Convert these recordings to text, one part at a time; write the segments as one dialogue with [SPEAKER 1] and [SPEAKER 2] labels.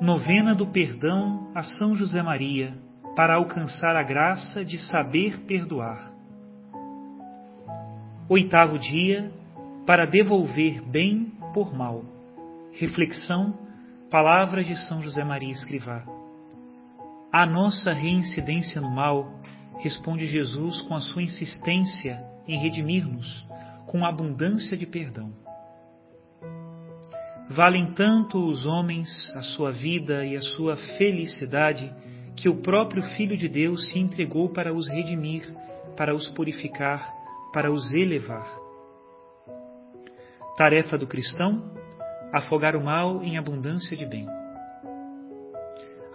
[SPEAKER 1] Novena do Perdão a São José Maria, para alcançar a graça de saber perdoar. Oitavo dia, para devolver bem por mal. Reflexão, palavras de São José Maria Escrivá. A nossa reincidência no mal, responde Jesus com a sua insistência em redimir-nos com abundância de perdão. Valem tanto os homens, a sua vida e a sua felicidade, que o próprio Filho de Deus se entregou para os redimir, para os purificar, para os elevar. Tarefa do cristão: afogar o mal em abundância de bem.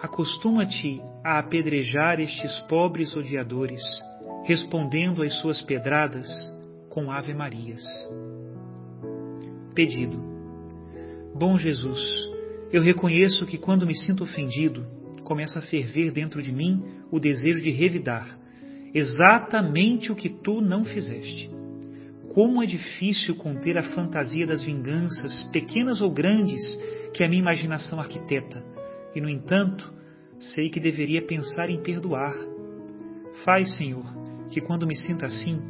[SPEAKER 1] Acostuma-te a apedrejar estes pobres odiadores, respondendo às suas pedradas com Ave Marias. Pedido Bom Jesus, eu reconheço que quando me sinto ofendido, começa a ferver dentro de mim o desejo de revidar exatamente o que tu não fizeste. Como é difícil conter a fantasia das vinganças, pequenas ou grandes, que a minha imaginação arquiteta, e no entanto, sei que deveria pensar em perdoar. Faz, Senhor, que quando me sinta assim,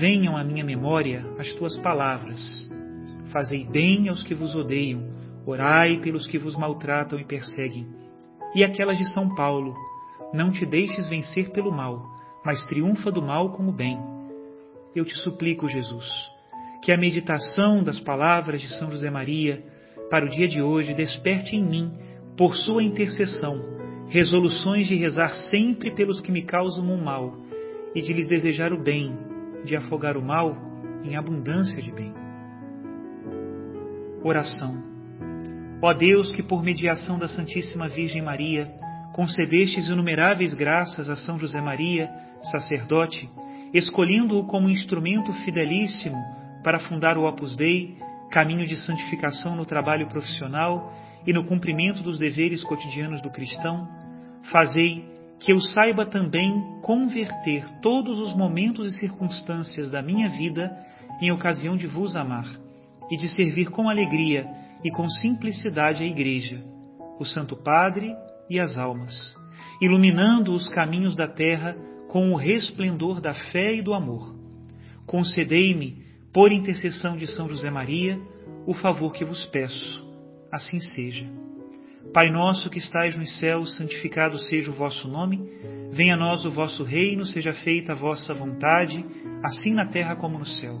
[SPEAKER 1] venham à minha memória as tuas palavras Fazei bem aos que vos odeiam, orai pelos que vos maltratam e perseguem. E aquelas de São Paulo, não te deixes vencer pelo mal, mas triunfa do mal com o bem. Eu te suplico, Jesus, que a meditação das palavras de São José Maria para o dia de hoje desperte em mim, por sua intercessão, resoluções de rezar sempre pelos que me causam o mal e de lhes desejar o bem, de afogar o mal em abundância de bem. Oração. Ó Deus, que por mediação da Santíssima Virgem Maria concedestes inumeráveis graças a São José Maria, sacerdote, escolhendo-o como instrumento fidelíssimo para fundar o Opus Dei, caminho de santificação no trabalho profissional e no cumprimento dos deveres cotidianos do cristão, fazei que eu saiba também converter todos os momentos e circunstâncias da minha vida em ocasião de vos amar e de servir com alegria e com simplicidade a Igreja, o Santo Padre e as almas, iluminando os caminhos da terra com o resplendor da fé e do amor. Concedei-me, por intercessão de São José Maria, o favor que vos peço. Assim seja. Pai nosso que estais nos céus, santificado seja o vosso nome. Venha a nós o vosso reino, seja feita a vossa vontade, assim na terra como no céu.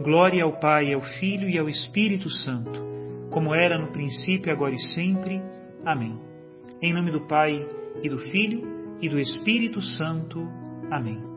[SPEAKER 1] Glória ao Pai, ao Filho e ao Espírito Santo, como era no princípio, agora e sempre. Amém. Em nome do Pai, e do Filho, e do Espírito Santo. Amém.